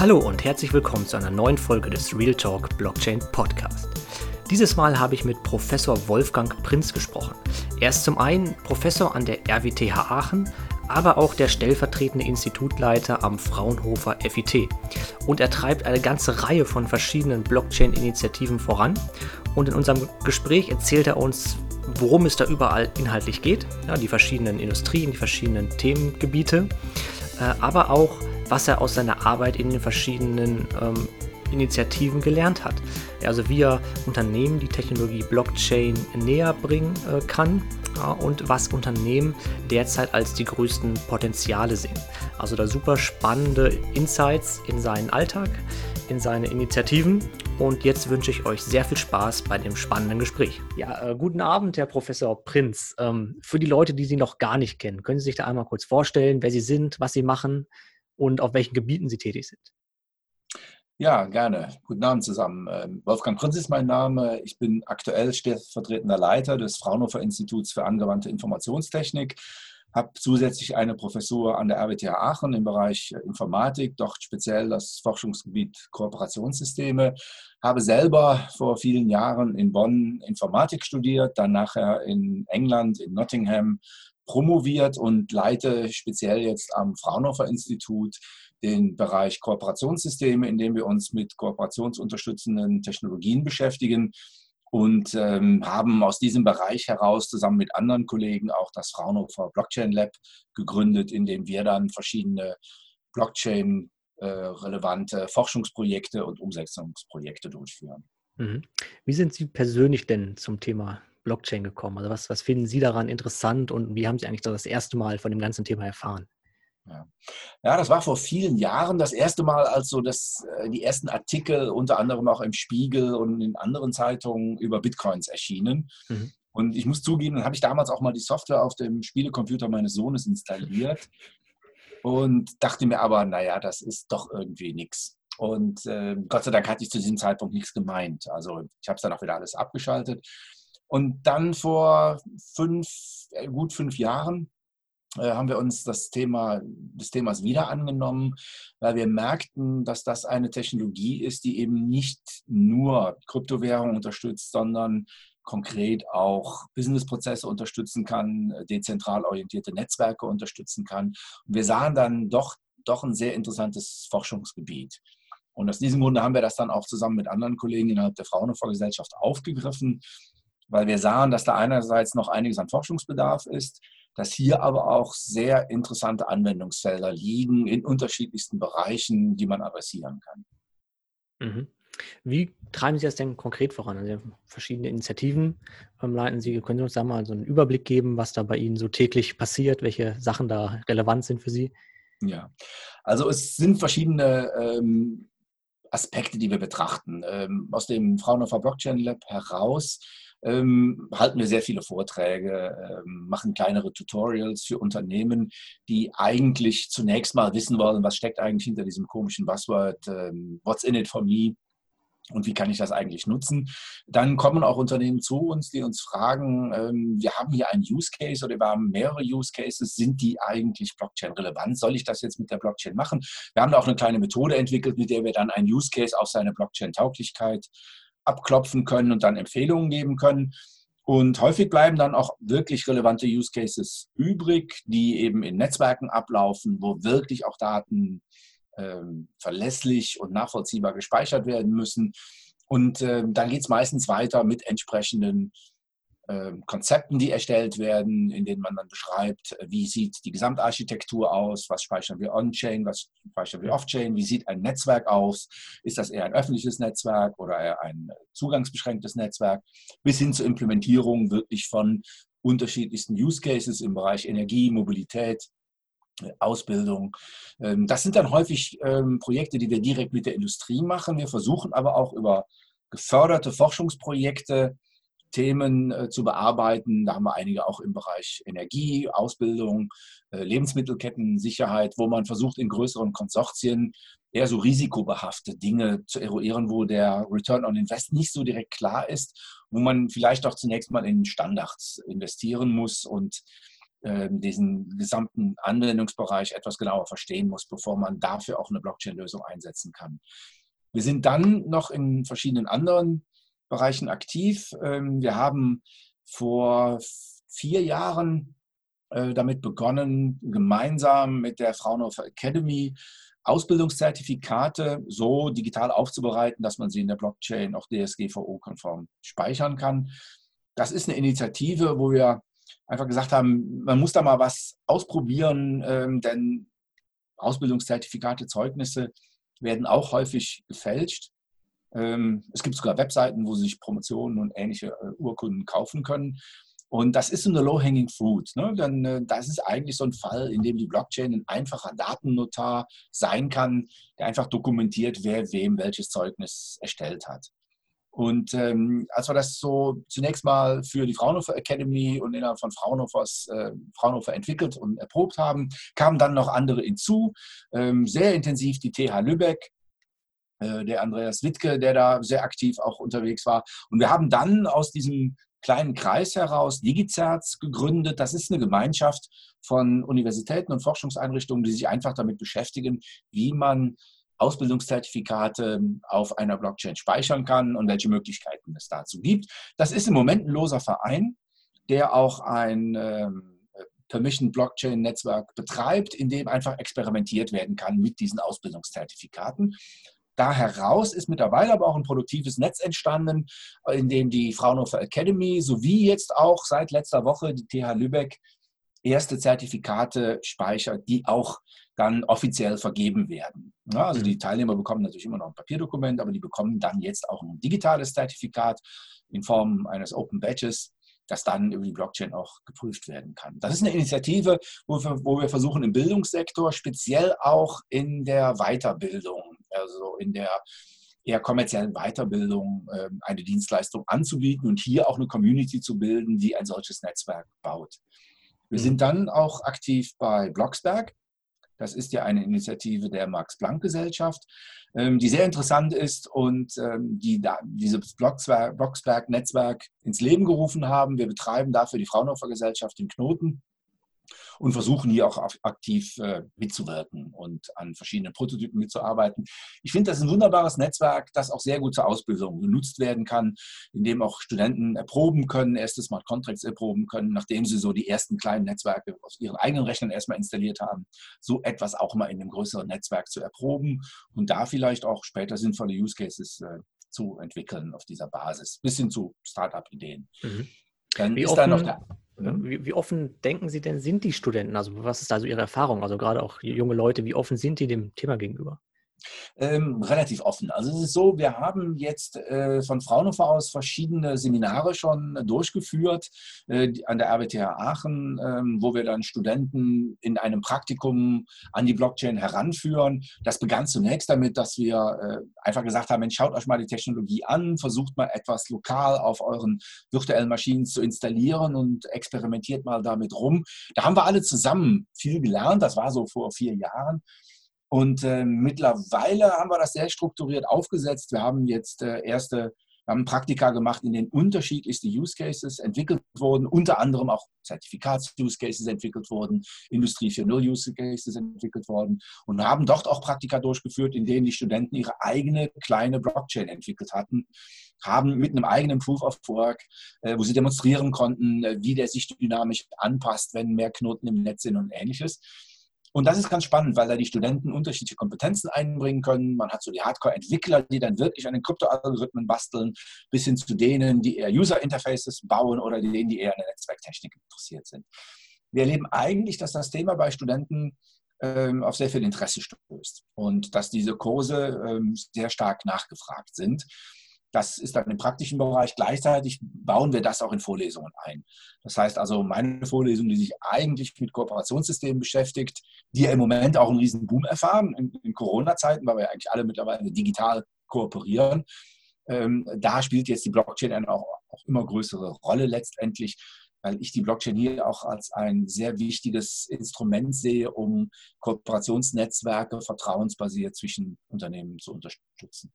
Hallo und herzlich willkommen zu einer neuen Folge des Real Talk Blockchain Podcast. Dieses Mal habe ich mit Professor Wolfgang Prinz gesprochen. Er ist zum einen Professor an der RWTH Aachen, aber auch der stellvertretende Institutleiter am Fraunhofer FIT. Und er treibt eine ganze Reihe von verschiedenen Blockchain-Initiativen voran. Und in unserem Gespräch erzählt er uns, worum es da überall inhaltlich geht, ja, die verschiedenen Industrien, die verschiedenen Themengebiete, äh, aber auch, was er aus seiner Arbeit in den verschiedenen ähm, Initiativen gelernt hat. Also wie er Unternehmen die Technologie Blockchain näher bringen äh, kann ja, und was Unternehmen derzeit als die größten Potenziale sehen. Also da super spannende Insights in seinen Alltag, in seine Initiativen. Und jetzt wünsche ich euch sehr viel Spaß bei dem spannenden Gespräch. Ja, äh, guten Abend, Herr Professor Prinz. Ähm, für die Leute, die Sie noch gar nicht kennen, können Sie sich da einmal kurz vorstellen, wer Sie sind, was Sie machen und auf welchen Gebieten Sie tätig sind? Ja, gerne. Guten Abend zusammen. Ähm, Wolfgang Prinz ist mein Name. Ich bin aktuell stellvertretender Leiter des Fraunhofer Instituts für angewandte Informationstechnik, habe zusätzlich eine Professur an der RWTH Aachen im Bereich Informatik, dort speziell das Forschungsgebiet Kooperationssysteme, habe selber vor vielen Jahren in Bonn Informatik studiert, dann nachher in England, in Nottingham promoviert und leite speziell jetzt am Fraunhofer Institut den Bereich Kooperationssysteme, in dem wir uns mit kooperationsunterstützenden Technologien beschäftigen und ähm, haben aus diesem Bereich heraus zusammen mit anderen Kollegen auch das Fraunhofer Blockchain Lab gegründet, in dem wir dann verschiedene Blockchain äh, relevante Forschungsprojekte und Umsetzungsprojekte durchführen. Mhm. Wie sind Sie persönlich denn zum Thema Blockchain gekommen? Also was, was finden Sie daran interessant und wie haben Sie eigentlich das erste Mal von dem ganzen Thema erfahren? Ja. ja, das war vor vielen Jahren das erste Mal, als so das, äh, die ersten Artikel unter anderem auch im Spiegel und in anderen Zeitungen über Bitcoins erschienen. Mhm. Und ich muss zugeben, dann habe ich damals auch mal die Software auf dem Spielecomputer meines Sohnes installiert und dachte mir aber, naja, das ist doch irgendwie nichts. Und äh, Gott sei Dank hatte ich zu diesem Zeitpunkt nichts gemeint. Also ich habe es dann auch wieder alles abgeschaltet. Und dann vor fünf, äh, gut fünf Jahren äh, haben wir uns das Thema, des Themas wieder angenommen, weil wir merkten, dass das eine Technologie ist, die eben nicht nur Kryptowährungen unterstützt, sondern konkret auch Businessprozesse unterstützen kann, dezentral orientierte Netzwerke unterstützen kann. Und wir sahen dann doch, doch ein sehr interessantes Forschungsgebiet. Und aus diesem Grunde haben wir das dann auch zusammen mit anderen Kollegen innerhalb der Fraunhofer Gesellschaft aufgegriffen, weil wir sahen, dass da einerseits noch einiges an Forschungsbedarf ist, dass hier aber auch sehr interessante Anwendungsfelder liegen in unterschiedlichsten Bereichen, die man adressieren kann. Mhm. Wie treiben Sie das denn konkret voran? Also verschiedene Initiativen ähm, leiten Sie. Können Sie uns da mal so einen Überblick geben, was da bei Ihnen so täglich passiert, welche Sachen da relevant sind für Sie? Ja, also es sind verschiedene ähm, Aspekte, die wir betrachten. Ähm, aus dem Fraunhofer Blockchain Lab heraus ähm, halten wir sehr viele Vorträge, ähm, machen kleinere Tutorials für Unternehmen, die eigentlich zunächst mal wissen wollen, was steckt eigentlich hinter diesem komischen Buzzword, ähm, what's in it for me, und wie kann ich das eigentlich nutzen? Dann kommen auch Unternehmen zu uns, die uns fragen, ähm, wir haben hier einen Use Case oder wir haben mehrere Use Cases, sind die eigentlich Blockchain relevant? Soll ich das jetzt mit der Blockchain machen? Wir haben da auch eine kleine Methode entwickelt, mit der wir dann einen Use Case auf seine Blockchain-Tauglichkeit abklopfen können und dann Empfehlungen geben können. Und häufig bleiben dann auch wirklich relevante Use Cases übrig, die eben in Netzwerken ablaufen, wo wirklich auch Daten ähm, verlässlich und nachvollziehbar gespeichert werden müssen. Und äh, dann geht es meistens weiter mit entsprechenden Konzepten, die erstellt werden, in denen man dann beschreibt, äh, wie sieht die Gesamtarchitektur aus, was speichern wir on-chain, was speichern wir off-chain, wie sieht ein Netzwerk aus, ist das eher ein öffentliches Netzwerk oder eher ein zugangsbeschränktes Netzwerk, bis hin zur Implementierung wirklich von unterschiedlichsten Use Cases im Bereich Energie, Mobilität, äh, Ausbildung. Ähm, das sind dann häufig ähm, Projekte, die wir direkt mit der Industrie machen. Wir versuchen aber auch über geförderte Forschungsprojekte Themen äh, zu bearbeiten. Da haben wir einige auch im Bereich Energie, Ausbildung, äh, Lebensmittelkettensicherheit, wo man versucht, in größeren Konsortien eher so risikobehafte Dinge zu eruieren, wo der Return on Invest nicht so direkt klar ist, wo man vielleicht auch zunächst mal in Standards investieren muss und ähm, diesen gesamten Anwendungsbereich etwas genauer verstehen muss, bevor man dafür auch eine Blockchain-Lösung einsetzen kann. Wir sind dann noch in verschiedenen anderen Bereichen aktiv. Ähm, wir haben vor vier Jahren äh, damit begonnen, gemeinsam mit der Fraunhofer Academy Ausbildungszertifikate so digital aufzubereiten, dass man sie in der Blockchain auch DSGVO-konform speichern kann. Das ist eine Initiative, wo wir einfach gesagt haben, man muss da mal was ausprobieren, ähm, denn Ausbildungszertifikate, Zeugnisse werden auch häufig gefälscht. Ähm, es gibt sogar Webseiten, wo Sie sich Promotionen und ähnliche äh, Urkunden kaufen können. Und das ist so eine Low-Hanging Fruit. Ne? Dann, äh, das ist eigentlich so ein Fall, in dem die Blockchain ein einfacher Datennotar sein kann, der einfach dokumentiert, wer wem welches Zeugnis erstellt hat. Und ähm, als wir das so zunächst mal für die Fraunhofer Academy und innerhalb von Fraunhofers, äh, Fraunhofer entwickelt und erprobt haben, kamen dann noch andere hinzu. Ähm, sehr intensiv die TH Lübeck, der Andreas Wittke, der da sehr aktiv auch unterwegs war. Und wir haben dann aus diesem kleinen Kreis heraus Digizerz gegründet. Das ist eine Gemeinschaft von Universitäten und Forschungseinrichtungen, die sich einfach damit beschäftigen, wie man Ausbildungszertifikate auf einer Blockchain speichern kann und welche Möglichkeiten es dazu gibt. Das ist im Moment ein loser Verein, der auch ein ähm, Permission Blockchain Netzwerk betreibt, in dem einfach experimentiert werden kann mit diesen Ausbildungszertifikaten. Da heraus ist mittlerweile aber auch ein produktives Netz entstanden, in dem die Fraunhofer Academy sowie jetzt auch seit letzter Woche die TH Lübeck erste Zertifikate speichert, die auch dann offiziell vergeben werden. Ja, also die mhm. Teilnehmer bekommen natürlich immer noch ein Papierdokument, aber die bekommen dann jetzt auch ein digitales Zertifikat in Form eines Open Badges, das dann über die Blockchain auch geprüft werden kann. Das ist eine Initiative, wo wir, wo wir versuchen im Bildungssektor, speziell auch in der Weiterbildung, also in der eher kommerziellen Weiterbildung ähm, eine Dienstleistung anzubieten und hier auch eine Community zu bilden, die ein solches Netzwerk baut. Wir sind mhm. dann auch aktiv bei Blocksberg. Das ist ja eine Initiative der Max-Planck-Gesellschaft, ähm, die sehr interessant ist und ähm, die dieses Blocksberg-Netzwerk ins Leben gerufen haben. Wir betreiben dafür die Fraunhofer Gesellschaft in Knoten und versuchen hier auch aktiv äh, mitzuwirken und an verschiedenen Prototypen mitzuarbeiten. Ich finde, das ist ein wunderbares Netzwerk, das auch sehr gut zur Ausbildung genutzt werden kann, in dem auch Studenten erproben können, erste Smart Contracts erproben können, nachdem sie so die ersten kleinen Netzwerke aus ihren eigenen Rechnern erstmal installiert haben, so etwas auch mal in einem größeren Netzwerk zu erproben und da vielleicht auch später sinnvolle Use Cases äh, zu entwickeln auf dieser Basis, bis hin zu Startup-Ideen. Mhm. Dann Wie ist offen, da noch der Mhm. Wie, wie, offen denken Sie denn, sind die Studenten? Also was ist also Ihre Erfahrung? Also gerade auch junge Leute, wie offen sind die dem Thema gegenüber? Ähm, relativ offen. Also es ist so, wir haben jetzt äh, von Fraunhofer aus verschiedene Seminare schon durchgeführt äh, an der RWTH Aachen, ähm, wo wir dann Studenten in einem Praktikum an die Blockchain heranführen. Das begann zunächst damit, dass wir äh, einfach gesagt haben, Mensch, schaut euch mal die Technologie an, versucht mal etwas lokal auf euren virtuellen Maschinen zu installieren und experimentiert mal damit rum. Da haben wir alle zusammen viel gelernt. Das war so vor vier Jahren. Und äh, mittlerweile haben wir das sehr strukturiert aufgesetzt. Wir haben jetzt äh, erste wir haben Praktika gemacht, in denen unterschiedlichste Use Cases entwickelt wurden, unter anderem auch Zertifikats-Use Cases entwickelt wurden, Industrie 4.0 Use Cases entwickelt wurden und haben dort auch Praktika durchgeführt, in denen die Studenten ihre eigene kleine Blockchain entwickelt hatten, haben mit einem eigenen Proof of Work, äh, wo sie demonstrieren konnten, äh, wie der sich dynamisch anpasst, wenn mehr Knoten im Netz sind und ähnliches. Und das ist ganz spannend, weil da die Studenten unterschiedliche Kompetenzen einbringen können. Man hat so die Hardcore-Entwickler, die dann wirklich an den Kryptoalgorithmen basteln, bis hin zu denen, die eher User-Interfaces bauen oder denen, die eher an der Netzwerktechnik interessiert sind. Wir erleben eigentlich, dass das Thema bei Studenten ähm, auf sehr viel Interesse stößt und dass diese Kurse ähm, sehr stark nachgefragt sind. Das ist dann im praktischen Bereich. Gleichzeitig bauen wir das auch in Vorlesungen ein. Das heißt also, meine Vorlesung, die sich eigentlich mit Kooperationssystemen beschäftigt, die ja im Moment auch einen riesen Boom erfahren, in, in Corona-Zeiten, weil wir ja eigentlich alle mittlerweile digital kooperieren. Ähm, da spielt jetzt die Blockchain eine auch, auch immer größere Rolle letztendlich, weil ich die Blockchain hier auch als ein sehr wichtiges Instrument sehe, um Kooperationsnetzwerke vertrauensbasiert zwischen Unternehmen zu unterstützen.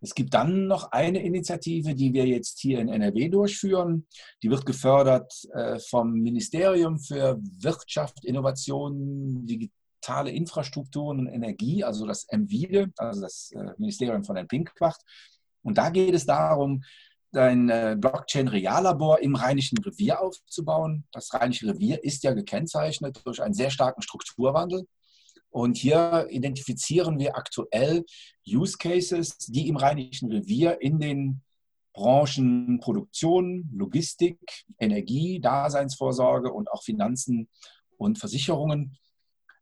Es gibt dann noch eine Initiative, die wir jetzt hier in NRW durchführen. Die wird gefördert äh, vom Ministerium für Wirtschaft, Innovation, digitale Infrastrukturen und Energie, also das MWIDE, also das äh, Ministerium von Herrn Pinkwart. Und da geht es darum, ein äh, Blockchain-Reallabor im Rheinischen Revier aufzubauen. Das Rheinische Revier ist ja gekennzeichnet durch einen sehr starken Strukturwandel. Und hier identifizieren wir aktuell Use Cases, die im Rheinischen Revier in den Branchen Produktion, Logistik, Energie, Daseinsvorsorge und auch Finanzen und Versicherungen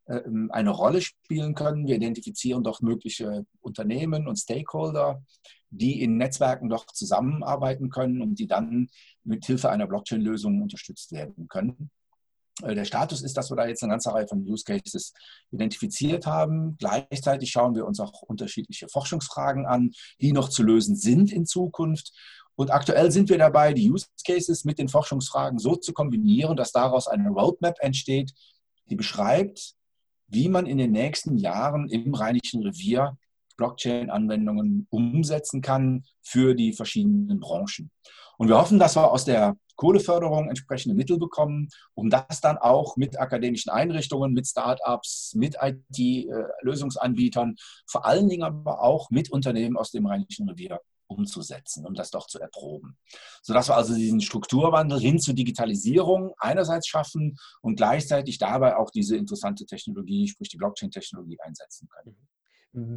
ähm, eine Rolle spielen können. Wir identifizieren dort mögliche Unternehmen und Stakeholder, die in Netzwerken doch zusammenarbeiten können und die dann mit Hilfe einer Blockchain-Lösung unterstützt werden können. Äh, der Status ist, dass wir da jetzt eine ganze Reihe von Use Cases identifiziert haben. Gleichzeitig schauen wir uns auch unterschiedliche Forschungsfragen an, die noch zu lösen sind in Zukunft. Und aktuell sind wir dabei, die Use Cases mit den Forschungsfragen so zu kombinieren, dass daraus eine Roadmap entsteht, die beschreibt, wie man in den nächsten Jahren im Rheinischen Revier Blockchain-Anwendungen umsetzen kann für die verschiedenen Branchen. Und wir hoffen, dass wir aus der Kohleförderung entsprechende Mittel bekommen, um das dann auch mit akademischen Einrichtungen, mit Start-ups, mit IT-Lösungsanbietern, vor allen Dingen aber auch mit Unternehmen aus dem Rheinischen Revier umzusetzen, um das doch zu erproben. Sodass wir also diesen Strukturwandel hin zur Digitalisierung einerseits schaffen und gleichzeitig dabei auch diese interessante Technologie, sprich die Blockchain-Technologie einsetzen können.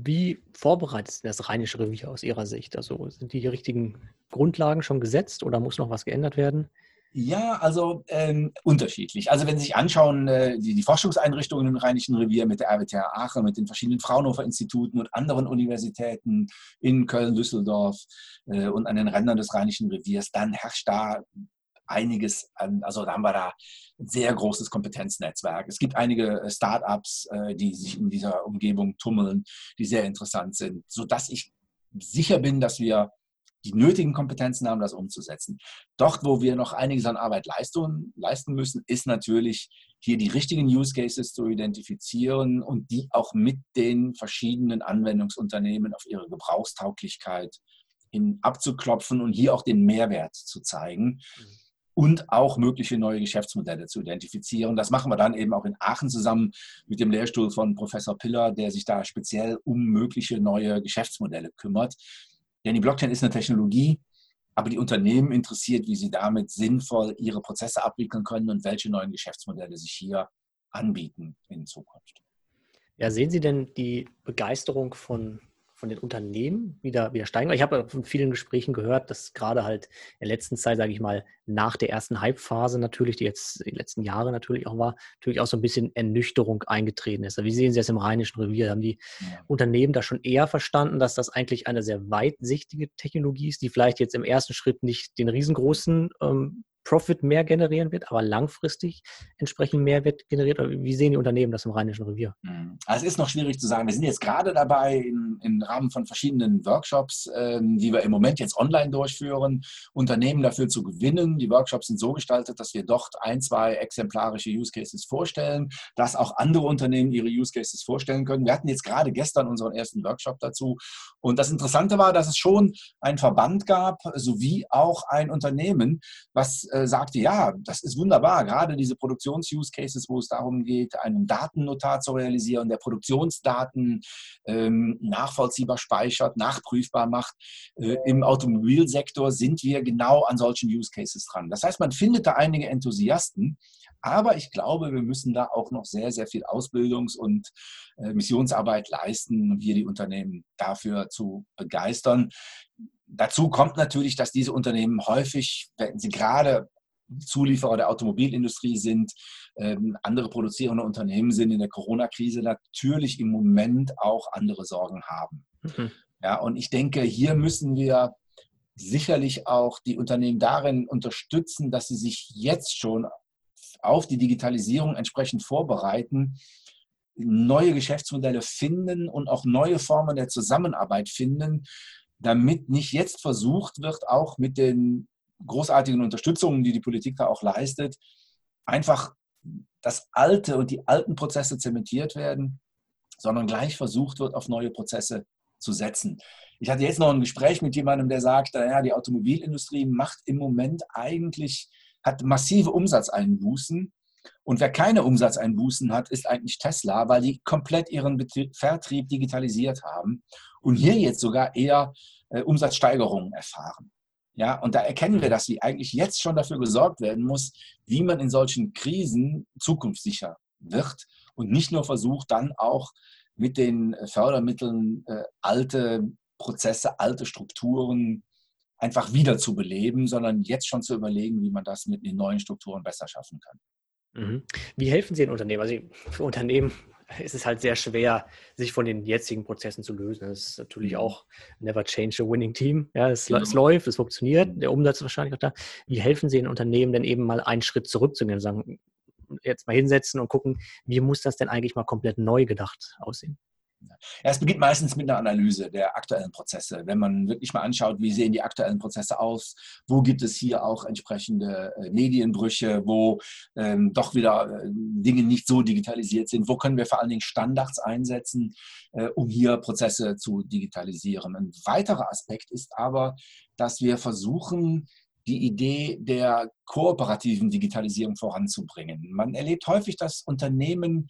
Wie vorbereitet ist das Rheinische Revier aus Ihrer Sicht? Also sind die richtigen Grundlagen schon gesetzt oder muss noch was geändert werden? Ja, also ähm, unterschiedlich. Also wenn Sie sich anschauen, äh, die, die, Forschungseinrichtungen im Rheinischen Revier mit der RWTH Aachen, mit den verschiedenen Fraunhofer-Instituten und anderen Universitäten in Köln, Düsseldorf äh, und an den Rändern des Rheinischen Reviers, dann herrscht da einiges an, also da haben wir da ein sehr großes Kompetenznetzwerk. Es gibt einige äh, Startups, äh, die sich in dieser Umgebung tummeln, die sehr interessant sind, sodass ich sicher bin, dass wir die nötigen Kompetenzen haben, das umzusetzen. Dort, wo wir noch einiges an Arbeit leisten, leisten müssen, ist natürlich hier die richtigen Use Cases zu identifizieren und die auch mit den verschiedenen Anwendungsunternehmen auf ihre Gebrauchstauglichkeit hin abzuklopfen und hier auch den Mehrwert zu zeigen. Mhm und auch mögliche neue Geschäftsmodelle zu identifizieren. Das machen wir dann eben auch in Aachen zusammen mit dem Lehrstuhl von Professor Piller, der sich da speziell um mögliche neue Geschäftsmodelle kümmert. Denn die Blockchain ist eine Technologie, aber die Unternehmen interessiert, wie sie damit sinnvoll ihre Prozesse abwickeln können und welche neuen Geschäftsmodelle sich hier anbieten in Zukunft. Ja, sehen Sie denn die Begeisterung von von den Unternehmen wieder, wieder steigen. Ich habe von vielen Gesprächen gehört, dass gerade halt in der letzten Zeit, sage ich mal, nach der ersten Hype-Phase natürlich, die jetzt die letzten Jahre natürlich auch war, natürlich auch so ein bisschen Ernüchterung eingetreten ist. Wie sehen Sie das im Rheinischen Revier? Haben die ja. Unternehmen da schon eher verstanden, dass das eigentlich eine sehr weitsichtige Technologie ist, die vielleicht jetzt im ersten Schritt nicht den riesengroßen ähm, Profit mehr generieren wird, aber langfristig entsprechend Mehrwert generiert? Oder wie sehen die Unternehmen das im Rheinischen Revier? Mhm. Also es ist noch schwierig zu sagen. Wir sind jetzt gerade dabei, im, im Rahmen von verschiedenen Workshops, ähm, die wir im Moment jetzt online durchführen, Unternehmen dafür zu gewinnen. Die Workshops sind so gestaltet, dass wir dort ein, zwei exemplarische Use Cases vorstellen, dass auch andere Unternehmen ihre Use Cases vorstellen können. Wir hatten jetzt gerade gestern unseren ersten Workshop dazu. Und das Interessante war, dass es schon einen Verband gab, sowie auch ein Unternehmen, was äh, sagte, ja, das ist wunderbar, gerade diese Produktions-Use-Cases, wo es darum geht, einen Datennotar zu realisieren, der Produktionsdaten ähm, nachvollziehbar speichert, nachprüfbar macht. Äh, Im Automobilsektor sind wir genau an solchen Use-Cases dran. Das heißt, man findet da einige Enthusiasten, aber ich glaube, wir müssen da auch noch sehr, sehr viel Ausbildungs- und äh, Missionsarbeit leisten, um hier die Unternehmen dafür zu begeistern. Dazu kommt natürlich, dass diese Unternehmen häufig, wenn sie gerade Zulieferer der Automobilindustrie sind, ähm, andere produzierende Unternehmen sind in der Corona-Krise natürlich im Moment auch andere Sorgen haben. Mhm. Ja, und ich denke, hier müssen wir sicherlich auch die Unternehmen darin unterstützen, dass sie sich jetzt schon auf die Digitalisierung entsprechend vorbereiten, neue Geschäftsmodelle finden und auch neue Formen der Zusammenarbeit finden, damit nicht jetzt versucht wird, auch mit den großartigen Unterstützungen, die die Politik da auch leistet, einfach das Alte und die alten Prozesse zementiert werden, sondern gleich versucht wird, auf neue Prozesse zu setzen. Ich hatte jetzt noch ein Gespräch mit jemandem, der sagt, ja, die Automobilindustrie macht im Moment eigentlich, hat massive Umsatzeinbußen. Und wer keine Umsatzeinbußen hat, ist eigentlich Tesla, weil die komplett ihren Betrieb, Vertrieb digitalisiert haben und hier jetzt sogar eher äh, Umsatzsteigerungen erfahren. Ja, und da erkennen wir, dass sie eigentlich jetzt schon dafür gesorgt werden muss, wie man in solchen Krisen zukunftssicher wird und nicht nur versucht, dann auch mit den Fördermitteln äh, alte Prozesse, alte Strukturen einfach wieder zu beleben, sondern jetzt schon zu überlegen, wie man das mit den neuen Strukturen besser schaffen kann. Mhm. Wie helfen Sie den Unternehmen? Also für Unternehmen ist es halt sehr schwer, sich von den jetzigen Prozessen zu lösen. Das ist natürlich mhm. auch never change a winning team. Ja, es, genau. es, läuft, es funktioniert, der Umsatz ist wahrscheinlich auch da. Wie helfen Sie den Unternehmen denn eben mal einen Schritt zurückzugehen und sagen, jetzt mal hinsetzen und gucken, wie muss das denn eigentlich mal komplett neu gedacht aussehen? Ja, es beginnt meistens mit einer Analyse der aktuellen Prozesse. Wenn man wirklich mal anschaut, wie sehen die aktuellen Prozesse aus, wo gibt es hier auch entsprechende äh, Medienbrüche, wo ähm, doch wieder äh, Dinge nicht so digitalisiert sind, wo können wir vor allen Dingen Standards einsetzen, äh, um hier Prozesse zu digitalisieren. Ein weiterer Aspekt ist aber, dass wir versuchen, die Idee der kooperativen Digitalisierung voranzubringen. Man erlebt häufig, dass Unternehmen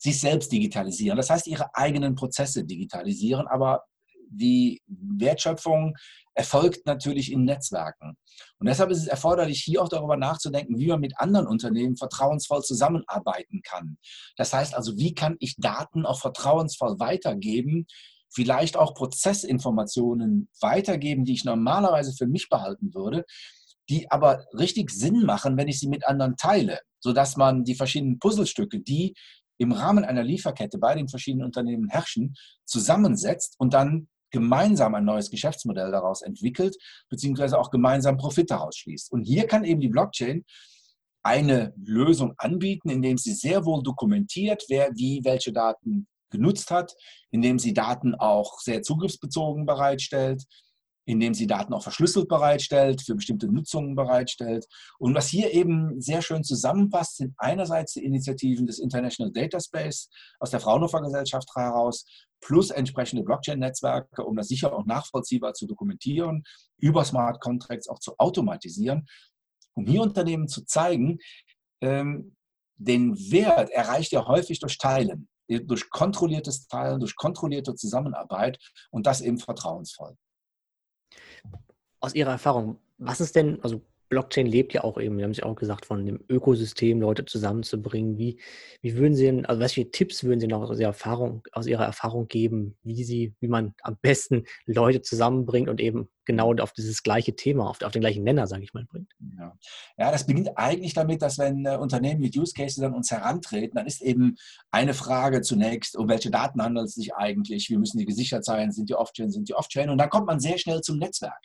sich selbst digitalisieren. Das heißt, ihre eigenen Prozesse digitalisieren, aber die Wertschöpfung erfolgt natürlich in Netzwerken. Und deshalb ist es erforderlich, hier auch darüber nachzudenken, wie man mit anderen Unternehmen vertrauensvoll zusammenarbeiten kann. Das heißt also, wie kann ich Daten auch vertrauensvoll weitergeben, vielleicht auch Prozessinformationen weitergeben, die ich normalerweise für mich behalten würde, die aber richtig Sinn machen, wenn ich sie mit anderen teile, sodass man die verschiedenen Puzzlestücke, die im Rahmen einer Lieferkette bei den verschiedenen Unternehmen herrschen, zusammensetzt und dann gemeinsam ein neues Geschäftsmodell daraus entwickelt, beziehungsweise auch gemeinsam Profit daraus schließt. Und hier kann eben die Blockchain eine Lösung anbieten, indem sie sehr wohl dokumentiert, wer wie welche Daten genutzt hat, indem sie Daten auch sehr zugriffsbezogen bereitstellt, indem sie Daten auch verschlüsselt bereitstellt, für bestimmte Nutzungen bereitstellt. Und was hier eben sehr schön zusammenpasst, sind einerseits die Initiativen des International Data Space aus der Fraunhofer Gesellschaft heraus, plus entsprechende Blockchain-Netzwerke, um das sicher und nachvollziehbar zu dokumentieren, über Smart Contracts auch zu automatisieren, um hier Unternehmen zu zeigen, ähm, den Wert erreicht er häufig durch Teilen, durch kontrolliertes Teilen, durch kontrollierte Zusammenarbeit und das eben vertrauensvoll aus Ihrer Erfahrung, was ist denn, also Blockchain lebt ja auch eben, wir haben es ja auch gesagt, von dem Ökosystem Leute zusammenzubringen. Wie, wie würden Sie denn, also welche Tipps würden Sie noch aus Ihrer Erfahrung, aus Ihrer Erfahrung geben, wie Sie, wie man am besten Leute zusammenbringt und eben genau auf dieses gleiche Thema, auf, auf den gleichen Nenner, sage ich mal, bringt? Ja. ja, das beginnt eigentlich damit, dass wenn äh, Unternehmen mit Use Cases an uns herantreten, dann ist eben eine Frage zunächst, um welche Daten handelt es sich eigentlich, wie müssen die gesichert sein, sind die Off-Chain, sind die Off-Chain und dann kommt man sehr schnell zum Netzwerk.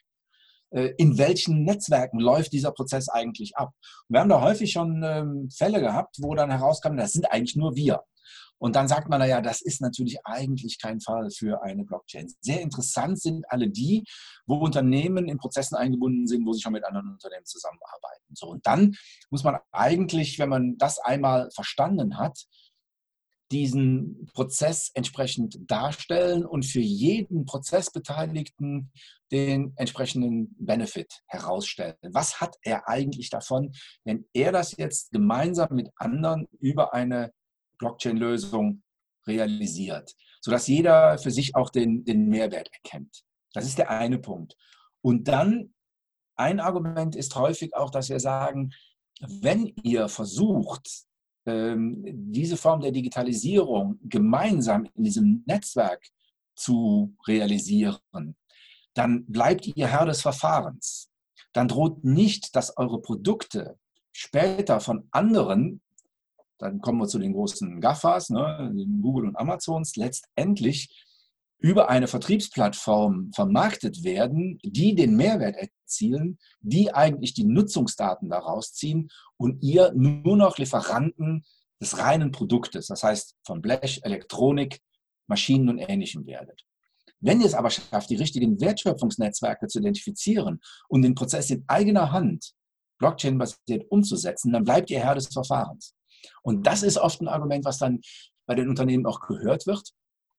Äh, in welchen Netzwerken läuft dieser Prozess eigentlich ab. Und wir haben da häufig schon ähm, Fälle gehabt, wo dann herauskam, das sind eigentlich nur wir. Und dann sagt man, naja, das ist natürlich eigentlich kein Fall für eine Blockchain. Sehr interessant sind alle die, wo Unternehmen in Prozessen eingebunden sind, wo sie schon mit anderen Unternehmen zusammenarbeiten. So, und dann muss man eigentlich, wenn man das einmal verstanden hat, diesen Prozess entsprechend darstellen und für jeden Prozessbeteiligten den entsprechenden Benefit herausstellen. Was hat er eigentlich davon, wenn er das jetzt gemeinsam mit anderen über eine Blockchain-Lösung realisiert, sodass jeder für sich auch den, den Mehrwert erkennt. Das ist der eine Punkt. Und dann, ein Argument ist häufig auch, dass wir sagen, wenn ihr versucht, diese Form der Digitalisierung gemeinsam in diesem Netzwerk zu realisieren, dann bleibt ihr Herr des Verfahrens. Dann droht nicht, dass eure Produkte später von anderen, dann kommen wir zu den großen GAFAs, ne, Google und Amazons, letztendlich über eine Vertriebsplattform vermarktet werden, die den Mehrwert erzielen, die eigentlich die Nutzungsdaten daraus ziehen und ihr nur noch Lieferanten des reinen Produktes, das heißt von Blech, Elektronik, Maschinen und Ähnlichem werdet. Wenn ihr es aber schafft, die richtigen Wertschöpfungsnetzwerke zu identifizieren und den Prozess in eigener Hand Blockchain-basiert umzusetzen, dann bleibt ihr Herr des Verfahrens. Und das ist oft ein Argument, was dann bei den Unternehmen auch gehört wird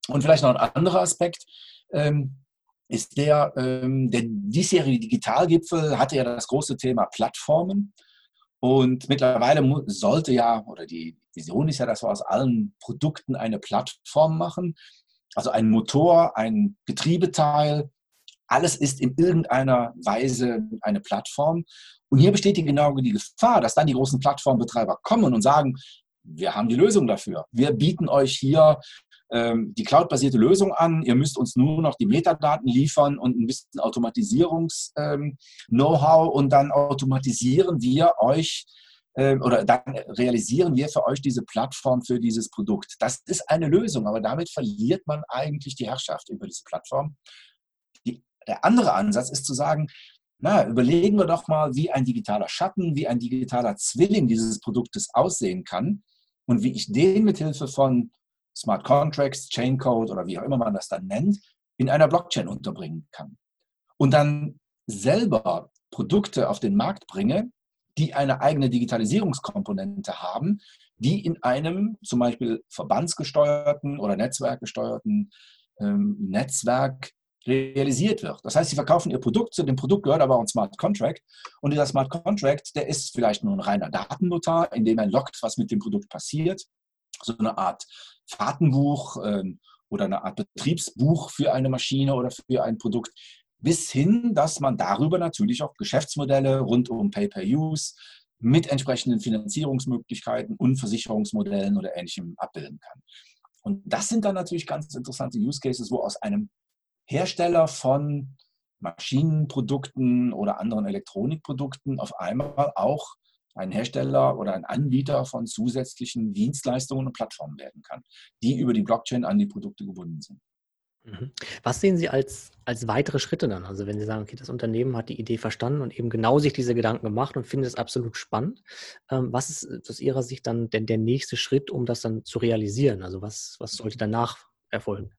und vielleicht noch ein anderer Aspekt. Ähm, ist der, ähm, der diesjährige Digitalgipfel hatte ja das große Thema Plattformen. Und mittlerweile sollte ja, oder die Vision ist ja, dass wir aus allen Produkten eine Plattform machen. Also ein Motor, ein Getriebeteil, alles ist in irgendeiner Weise eine Plattform. Und hier besteht genau die Gefahr, dass dann die großen Plattformbetreiber kommen und sagen, wir haben die Lösung dafür. Wir bieten euch hier ähm, die cloud-basierte an. Ihr müsst uns nur noch die Metadaten liefern und ein bisschen Automatisierungs-Know-how ähm, und dann automatisieren wir euch ähm, oder dann realisieren wir für euch diese Plattform für dieses Produkt. Das ist eine Lösung, aber damit verliert man eigentlich die Herrschaft über diese Plattform. Die, der andere Ansatz ist zu sagen, na, überlegen wir doch mal, wie ein digitaler Schatten, wie ein digitaler Zwilling dieses Produktes aussehen kann und wie ich den mithilfe von Smart Contracts, Chain Code oder wie auch immer man das dann nennt, in einer Blockchain unterbringen kann. Und dann selber Produkte auf den Markt bringe, die eine eigene Digitalisierungskomponente haben, die in einem zum Beispiel verbandsgesteuerten oder netzwerkgesteuerten ähm, Netzwerk realisiert wird. Das heißt, sie verkaufen ihr Produkt, zu dem Produkt gehört aber auch ein Smart Contract und dieser Smart Contract, der ist vielleicht nur ein reiner Datennotar, in dem er lockt, was mit dem Produkt passiert, so eine Art Fahrtenbuch ähm, oder eine Art Betriebsbuch für eine Maschine oder für ein Produkt, bis hin, dass man darüber natürlich auch Geschäftsmodelle rund um Pay-per-Use mit entsprechenden Finanzierungsmöglichkeiten und Versicherungsmodellen oder ähnlichem abbilden kann. Und das sind dann natürlich ganz interessante Use Cases, wo aus einem Hersteller von Maschinenprodukten oder anderen Elektronikprodukten auf einmal auch ein Hersteller oder ein Anbieter von zusätzlichen Dienstleistungen und Plattformen werden kann, die über die Blockchain an die Produkte gebunden sind. Mhm. Was sehen Sie als, als weitere Schritte dann? Also wenn Sie sagen, okay, das Unternehmen hat die Idee verstanden und eben genau sich diese Gedanken gemacht und findet es absolut spannend, ähm, was ist aus Ihrer Sicht dann denn der nächste Schritt, um das dann zu realisieren? Also was, was sollte danach erfolgen?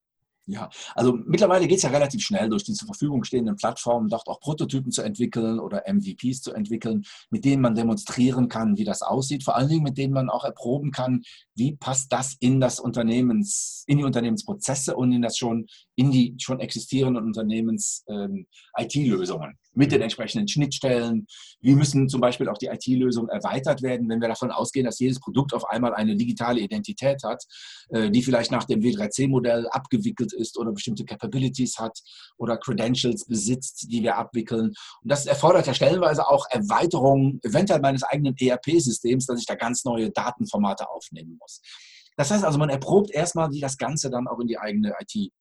Ja, also mittlerweile geht es ja relativ schnell, durch die zur Verfügung stehenden Plattformen dort auch Prototypen zu entwickeln oder MVPs zu entwickeln, mit denen man demonstrieren kann, wie das aussieht, vor allen Dingen mit denen man auch erproben kann, wie passt das in das Unternehmens, in die Unternehmensprozesse und in das schon, in die schon existierenden Unternehmens-IT-Lösungen. Ähm, mit den entsprechenden Schnittstellen. Wie müssen zum Beispiel auch die IT-Lösungen erweitert werden, wenn wir davon ausgehen, dass jedes Produkt auf einmal eine digitale Identität hat, äh, die vielleicht nach dem W3C-Modell abgewickelt ist oder bestimmte Capabilities hat oder Credentials besitzt, die wir abwickeln. Und das erfordert ja stellenweise auch Erweiterungen, eventuell meines eigenen ERP-Systems, dass ich da ganz neue Datenformate aufnehmen muss. Das heißt also, man erprobt erstmal, wie das Ganze dann auch in die eigene IT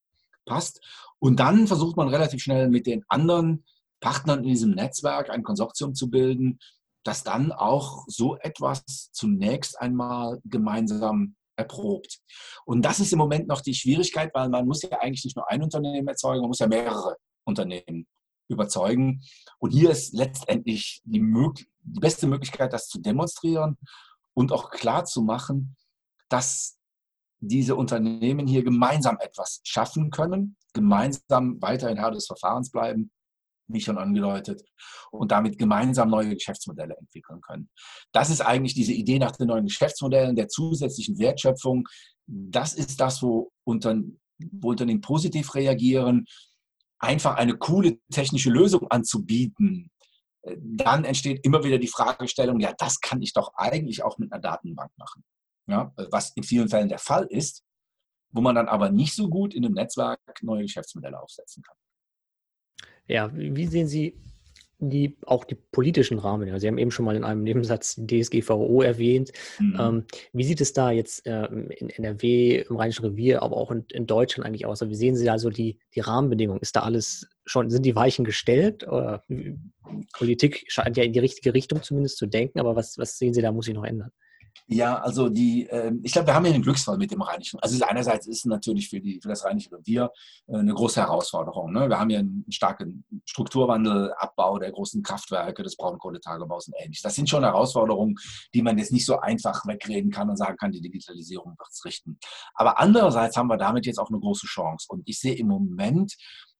passt. Und dann versucht man relativ schnell mit den anderen Partnern in diesem Netzwerk ein Konsortium zu bilden, das dann auch so etwas zunächst einmal gemeinsam erprobt. Und das ist im Moment noch die Schwierigkeit, weil man muss ja eigentlich nicht nur ein Unternehmen erzeugen, man muss ja mehrere Unternehmen überzeugen. Und hier ist letztendlich die, die beste Möglichkeit, das zu demonstrieren und auch klar zu machen, dass diese Unternehmen hier gemeinsam etwas schaffen können, gemeinsam weiterhin Herr des Verfahrens bleiben wie schon angedeutet, und damit gemeinsam neue Geschäftsmodelle entwickeln können. Das ist eigentlich diese Idee nach den neuen Geschäftsmodellen, der zusätzlichen Wertschöpfung. Das ist das, wo, unter, wo Unternehmen positiv reagieren, einfach eine coole technische Lösung anzubieten. Dann entsteht immer wieder die Fragestellung, ja, das kann ich doch eigentlich auch mit einer Datenbank machen. Ja, was in vielen Fällen der Fall ist, wo man dann aber nicht so gut in einem Netzwerk neue Geschäftsmodelle aufsetzen kann. Ja, wie sehen Sie die, auch die politischen Rahmen? Sie haben eben schon mal in einem Nebensatz DSGVO erwähnt. Mhm. Ähm, wie sieht es da jetzt äh, in NRW, im Rheinischen Revier, aber auch in, in, Deutschland eigentlich aus? Also wie sehen Sie da so die, die Rahmenbedingungen? Ist da alles schon, sind die Weichen gestellt? Oder, Politik scheint ja in die richtige Richtung zumindest zu denken, aber was, was sehen Sie da, muss sich noch ändern? Ja, also die, äh, ich glaube, wir haben hier einen Glücksfall mit dem Rheinischen. Also einerseits ist es natürlich für, die, für das Rheinische Revier äh, eine große Herausforderung. Ne? Wir haben hier einen starken Strukturwandel, Abbau der großen Kraftwerke, des Braunkohletagebaus und ähnliches. Das sind schon Herausforderungen, die man jetzt nicht so einfach wegreden kann und sagen kann, die Digitalisierung wird es richten. Aber andererseits haben wir damit jetzt auch eine große Chance. Und ich sehe im Moment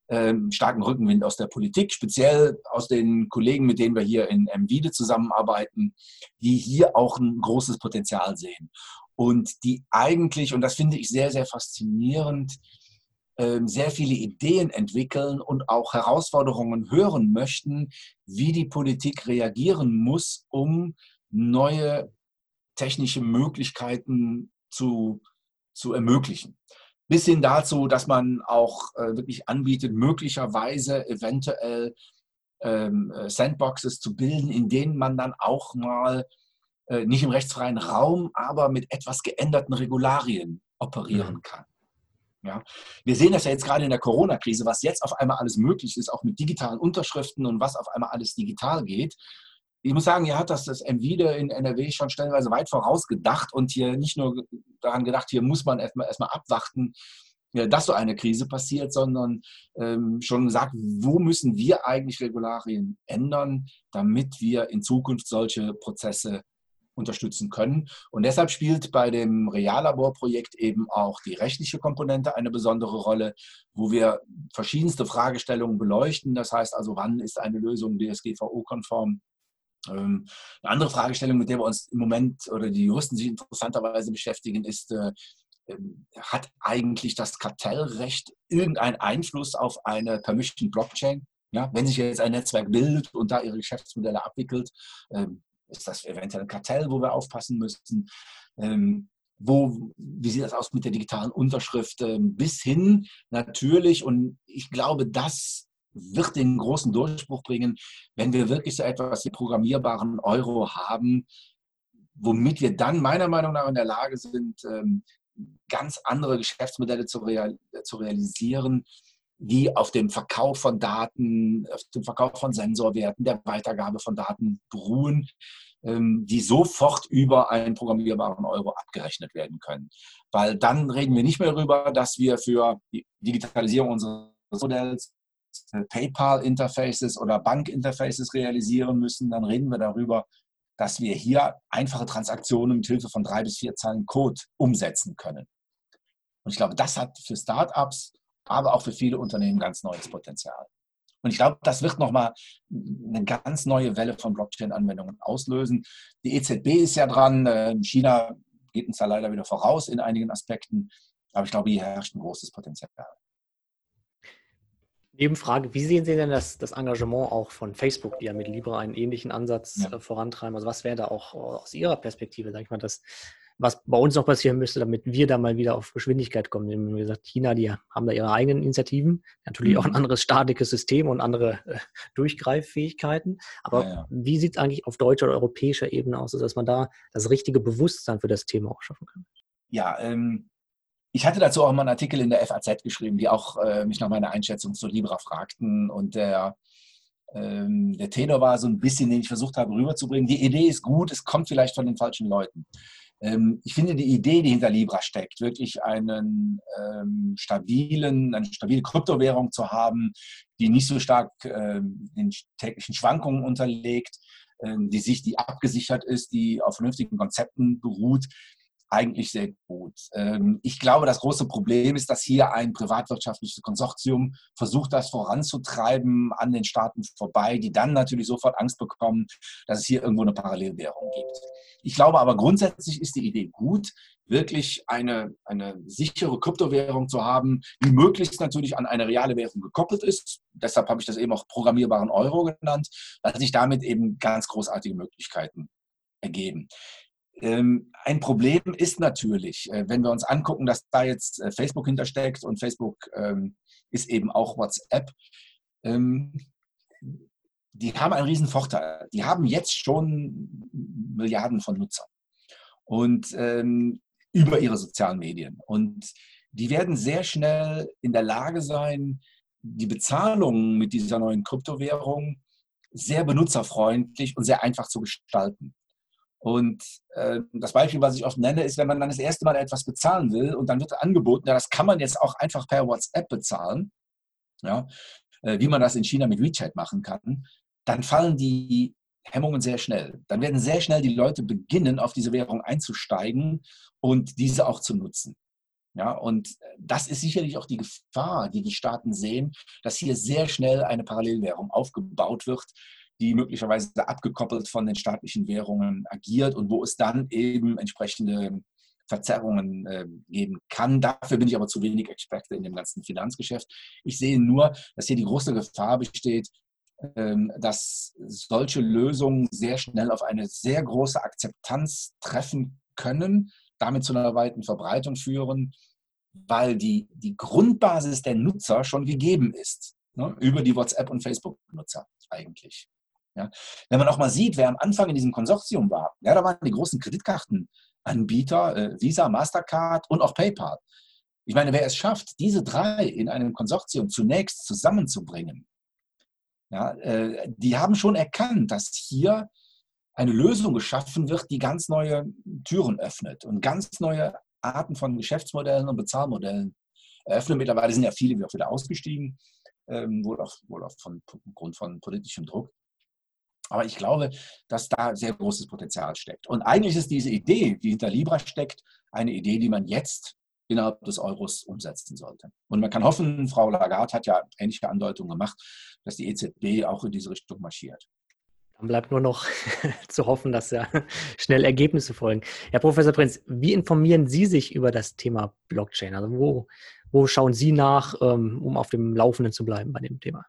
ähm, starken Rückenwind aus der Politik, speziell aus den Kollegen, mit denen wir hier in MWIDE zusammenarbeiten, die hier auch ein großes Potenzial sehen. Und die eigentlich, und das finde ich sehr, sehr faszinierend, ähm, sehr viele Ideen entwickeln und auch Herausforderungen hören möchten, wie die Politik reagieren muss, um neue technische Möglichkeiten zu, zu ermöglichen. Bis hin dazu, dass man auch äh, wirklich anbietet, möglicherweise eventuell ähm, äh, Sandboxes zu bilden, in denen man dann auch mal äh, nicht im rechtsfreien Raum, aber mit etwas geänderten Regularien operieren mhm. kann. Ja. Wir sehen das ja jetzt gerade in der Corona-Krise, was jetzt auf einmal alles möglich ist, auch mit digitalen Unterschriften und was auf einmal alles digital geht. Ich muss sagen, hier hat das das MVIDE in NRW schon stellenweise weit vorausgedacht und hier nicht nur daran gedacht, hier muss man erstmal, erstmal abwarten, dass so eine Krise passiert, sondern ähm, schon gesagt, wo müssen wir eigentlich Regularien ändern, damit wir in Zukunft solche Prozesse unterstützen können. Und deshalb spielt bei dem Reallaborprojekt eben auch die rechtliche Komponente eine besondere Rolle, wo wir verschiedenste Fragestellungen beleuchten. Das heißt also, wann ist eine Lösung DSGVO-konform? Ähm, eine andere Fragestellung, mit der wir uns im Moment oder die Juristen sich interessanterweise beschäftigen, ist, äh, ähm, hat eigentlich das Kartellrecht irgendeinen Einfluss auf eine Permission Blockchain? Ja, wenn sich jetzt ein Netzwerk bildet und da ihre Geschäftsmodelle abwickelt, ähm, ist das eventuell ein Kartell, wo wir aufpassen müssen? Wo, wie sieht das aus mit der digitalen Unterschrift? Bis hin natürlich, und ich glaube, das wird den großen Durchbruch bringen, wenn wir wirklich so etwas wie programmierbaren Euro haben, womit wir dann meiner Meinung nach in der Lage sind, ähm, ganz andere Geschäftsmodelle zu, real, zu realisieren, die auf dem Verkauf von Daten, auf dem Verkauf von Sensorwerten, der Weitergabe von Daten beruhen, ähm, die sofort über einen programmierbaren Euro abgerechnet werden können. Weil dann reden wir nicht mehr darüber, dass wir für die Digitalisierung unseres Modells PayPal-Interfaces oder Bank-Interfaces realisieren müssen. Dann reden wir darüber, dass wir hier einfache Transaktionen mit Hilfe von drei bis vier Zeilen Code umsetzen können. Und ich glaube, das hat für Startups aber auch für viele Unternehmen ganz neues Potenzial. Und ich glaube, das wird nochmal eine ganz neue Welle von Blockchain-Anwendungen auslösen. Die EZB ist ja dran. Ähm, China geht uns da leider wieder voraus in einigen Aspekten. Aber ich glaube, hier herrscht ein großes Potenzial. Nebenfrage, wie sehen Sie denn das, das, Engagement auch von Facebook, die ja mit Libra einen ähnlichen Ansatz ja. Äh, vorantreiben? Also was wäre da auch aus Ihrer Perspektive, sag ich mal, das was bei uns noch passieren müsste, damit wir da mal wieder auf Geschwindigkeit kommen. Wie gesagt, China, die haben da ihre eigenen Initiativen, natürlich auch ein mhm. anderes statisches System und andere äh, Durchgreiffähigkeiten. Aber ja, ja. wie sieht es eigentlich auf deutscher oder europäischer Ebene aus, dass man da das richtige Bewusstsein für das Thema auch schaffen kann? Ja, ähm, ich hatte dazu auch mal einen Artikel in der FAZ geschrieben, die auch äh, mich nach meiner Einschätzung zu Libra fragten und der ähm, der Tenor war so ein bisschen, den ich versucht habe rüberzubringen. Die Idee ist gut, es kommt vielleicht von den falschen Leuten. Ähm, ich finde die Idee, die hinter Libra steckt, wirklich einen ähm, stabilen, eine stabile Kryptowährung zu haben, die nicht so stark ähm, den täglichen Schwankungen unterlegt, ähm, die sich, die abgesichert ist, die auf vernünftigen Konzepten beruht, eigentlich sehr gut. Ähm, ich glaube, das große Problem ist, dass hier ein privatwirtschaftliches Konsortium versucht, das voranzutreiben an den Staaten vorbei, die dann natürlich sofort Angst bekommen, dass es hier irgendwo eine Parallelwährung gibt. Ich glaube aber grundsätzlich ist die Idee gut, wirklich eine, eine sichere Kryptowährung zu haben, die möglichst natürlich an eine reale Währung gekoppelt ist. Deshalb habe ich das eben auch programmierbaren Euro genannt, weil sich damit eben ganz großartige Möglichkeiten ergeben. Ähm, ein Problem ist natürlich, äh, wenn wir uns angucken, dass da jetzt äh, Facebook hintersteckt und Facebook ähm, ist eben auch WhatsApp. Ähm, die haben einen riesen Vorteil. Die haben jetzt schon Milliarden von Nutzern und über ihre sozialen Medien. Und die werden sehr schnell in der Lage sein, die Bezahlung mit dieser neuen Kryptowährung sehr benutzerfreundlich und sehr einfach zu gestalten. Und äh, das Beispiel, was ich oft nenne, ist, wenn man dann das erste Mal etwas bezahlen will und dann wird angeboten, ja, das kann man jetzt auch einfach per WhatsApp bezahlen, ja, äh, wie man das in China mit WeChat machen kann, dann fallen die Hemmungen sehr schnell. Dann werden sehr schnell die Leute beginnen, auf diese Währung einzusteigen und diese auch zu nutzen. Ja, und das ist sicherlich auch die Gefahr, die die Staaten sehen, dass hier sehr schnell eine Parallelwährung aufgebaut wird, die möglicherweise abgekoppelt von den staatlichen Währungen agiert und wo es dann eben entsprechende Verzerrungen äh, geben kann. Dafür bin ich aber zu wenig Experte in dem ganzen Finanzgeschäft. Ich sehe nur, dass hier die große Gefahr besteht, ähm, dass solche Lösungen sehr schnell auf eine sehr große Akzeptanz treffen können, damit zu einer weiten Verbreitung führen, weil die, die Grundbasis der Nutzer schon gegeben ist, ne, über die WhatsApp- und Facebook-Nutzer eigentlich. Ja. Wenn man auch mal sieht, wer am Anfang in diesem Konsortium war, ja, da waren die großen Kreditkartenanbieter, äh, Visa, Mastercard und auch PayPal. Ich meine, wer es schafft, diese drei in einem Konsortium zunächst zusammenzubringen, ja, äh, die haben schon erkannt, dass hier eine Lösung geschaffen wird, die ganz neue Türen öffnet und ganz neue Arten von Geschäftsmodellen und Bezahlmodellen eröffnet. Mittlerweile sind ja viele wieder ausgestiegen, ähm, wohl auch, wohl auch von Grund von politischem Druck. Aber ich glaube, dass da sehr großes Potenzial steckt. Und eigentlich ist diese Idee, die hinter Libra steckt, eine Idee, die man jetzt innerhalb des Euros umsetzen sollte. Und man kann hoffen, Frau Lagarde hat ja ähnliche Andeutungen gemacht, dass die EZB auch in diese Richtung marschiert. Dann bleibt nur noch zu hoffen, dass ja schnell Ergebnisse folgen. Herr Professor Prinz, wie informieren Sie sich über das Thema Blockchain? Also wo, wo schauen Sie nach, ähm, um auf dem Laufenden zu bleiben bei dem Thema?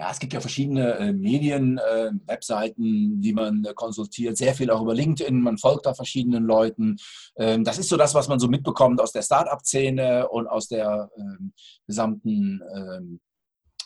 Ja, es gibt ja verschiedene äh, Medien, äh, Webseiten, die man äh, konsultiert, sehr viel auch über LinkedIn, man folgt da verschiedenen Leuten. Ähm, das ist so das, was man so mitbekommt aus der Startup-Szene und aus der ähm, gesamten, ähm,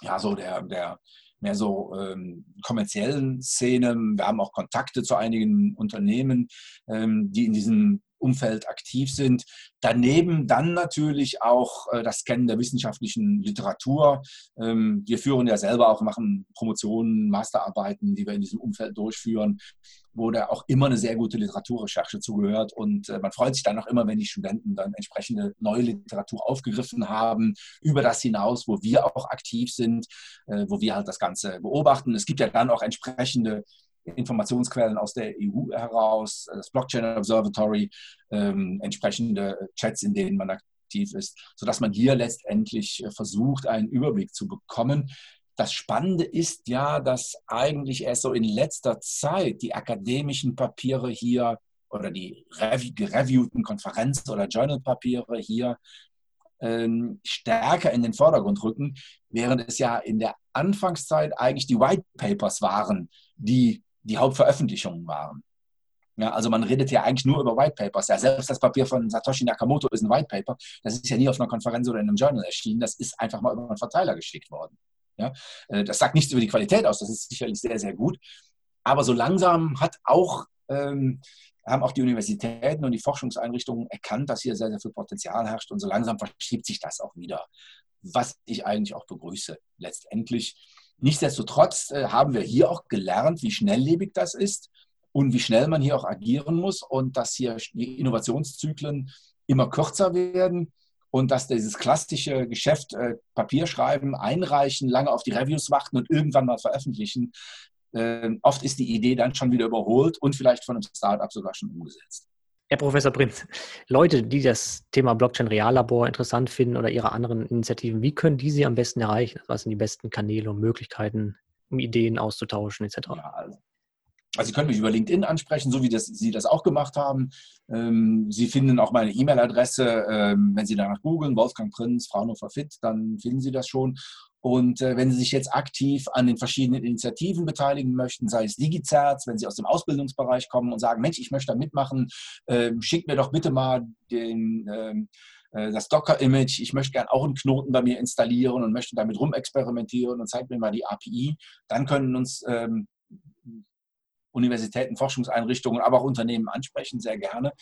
ja, so der, der mehr so ähm, kommerziellen Szene. Wir haben auch Kontakte zu einigen Unternehmen, ähm, die in diesem Umfeld aktiv sind. Daneben dann natürlich auch äh, das Kennen der wissenschaftlichen Literatur. Ähm, wir führen ja selber auch, machen Promotionen, Masterarbeiten, die wir in diesem Umfeld durchführen, wo da auch immer eine sehr gute Literaturrecherche zugehört. Und äh, man freut sich dann auch immer, wenn die Studenten dann entsprechende neue Literatur aufgegriffen haben, über das hinaus, wo wir auch aktiv sind, äh, wo wir halt das Ganze beobachten. Es gibt ja dann auch entsprechende Informationsquellen aus der EU heraus, das Blockchain Observatory, ähm, entsprechende Chats, in denen man aktiv ist, sodass man hier letztendlich äh, versucht, einen Überblick zu bekommen. Das Spannende ist ja, dass eigentlich erst so in letzter Zeit die akademischen Papiere hier oder die gereviewten Konferenz- oder Journal-Papiere hier ähm, stärker in den Vordergrund rücken, während es ja in der Anfangszeit eigentlich die White Papers waren, die die Hauptveröffentlichungen waren. Ja, also man redet ja eigentlich nur über White Papers. Ja, selbst das Papier von Satoshi Nakamoto ist ein White Paper. Das ist ja nie auf einer Konferenz oder in einem Journal erschienen. Das ist einfach mal über einen Verteiler geschickt worden. Ja, äh, das sagt nichts über die Qualität aus. Das ist sicherlich sehr, sehr gut. Aber so langsam hat auch, ähm, haben auch die Universitäten und die Forschungseinrichtungen erkannt, dass hier sehr, sehr viel Potenzial herrscht. Und so langsam verschiebt sich das auch wieder. Was ich eigentlich auch begrüße. Letztendlich Nichtsdestotrotz äh, haben wir hier auch gelernt, wie schnelllebig das ist und wie schnell man hier auch agieren muss und dass hier die Innovationszyklen immer kürzer werden und dass dieses klassische Geschäft äh, Papier schreiben, einreichen, lange auf die Reviews warten und irgendwann mal veröffentlichen, äh, oft ist die Idee dann schon wieder überholt und vielleicht von einem Startup sogar schon umgesetzt. Herr Professor Prinz, Leute, die das Thema Blockchain Reallabor interessant finden oder ihre anderen Initiativen, wie können die Sie am besten erreichen? Was sind die besten Kanäle und Möglichkeiten, um Ideen auszutauschen etc.? Ja, also, also Sie können mich über LinkedIn ansprechen, so wie das, Sie das auch gemacht haben. Ähm, Sie finden auch meine E-Mail-Adresse, ähm, wenn Sie danach googeln, Wolfgang Prinz, Fraunhofer Fit, dann finden Sie das schon. Und äh, wenn Sie sich jetzt aktiv an den verschiedenen Initiativen beteiligen möchten, sei es Digizerz, wenn Sie aus dem Ausbildungsbereich kommen und sagen, Mensch, ich möchte da mitmachen, äh, schickt mir doch bitte mal den, ähm, äh, das Docker-Image, ich möchte gerne auch einen Knoten bei mir installieren und möchte damit rumexperimentieren und zeigt mir mal die API, dann können uns ähm, Universitäten, Forschungseinrichtungen, aber auch Unternehmen ansprechen, sehr gerne.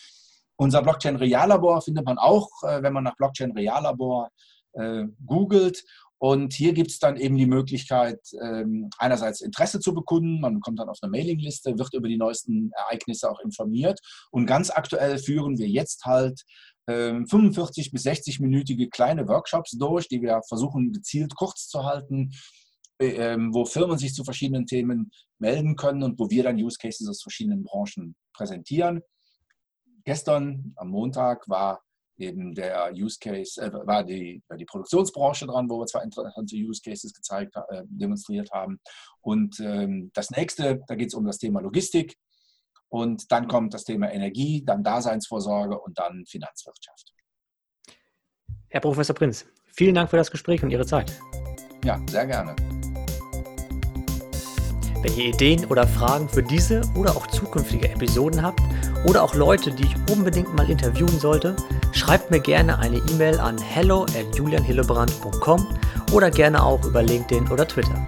Unser Blockchain Reallabor findet man auch, äh, wenn man nach Blockchain Reallabor äh, googelt. Und hier gibt es dann eben die Möglichkeit, ähm, einerseits Interesse zu bekunden, man kommt dann auf eine Mailingliste, wird über die neuesten Ereignisse auch informiert. Und ganz aktuell führen wir jetzt halt 45 ähm, bis 60-minütige kleine Workshops durch, die wir versuchen gezielt kurz zu halten, wo Firmen sich zu verschiedenen Themen melden können und wo wir dann Use Cases aus verschiedenen Branchen präsentieren. Gestern am Montag war eben der Use Case, äh, war die, die Produktionsbranche dran, wo wir zwei interessante Use Cases gezeigt, äh, demonstriert haben. Und ähm, das nächste, da geht es um das Thema Logistik. Und dann kommt das Thema Energie, dann Daseinsvorsorge und dann Finanzwirtschaft. Herr Professor Prinz, vielen Dank für das Gespräch und Ihre Zeit. Ja, sehr gerne. Wenn ihr Ideen oder Fragen für diese oder auch zukünftige Episoden habt oder auch Leute, die ich unbedingt mal interviewen sollte, schreibt mir gerne eine E-Mail an hello at julianhillebrand.com oder gerne auch über LinkedIn oder Twitter.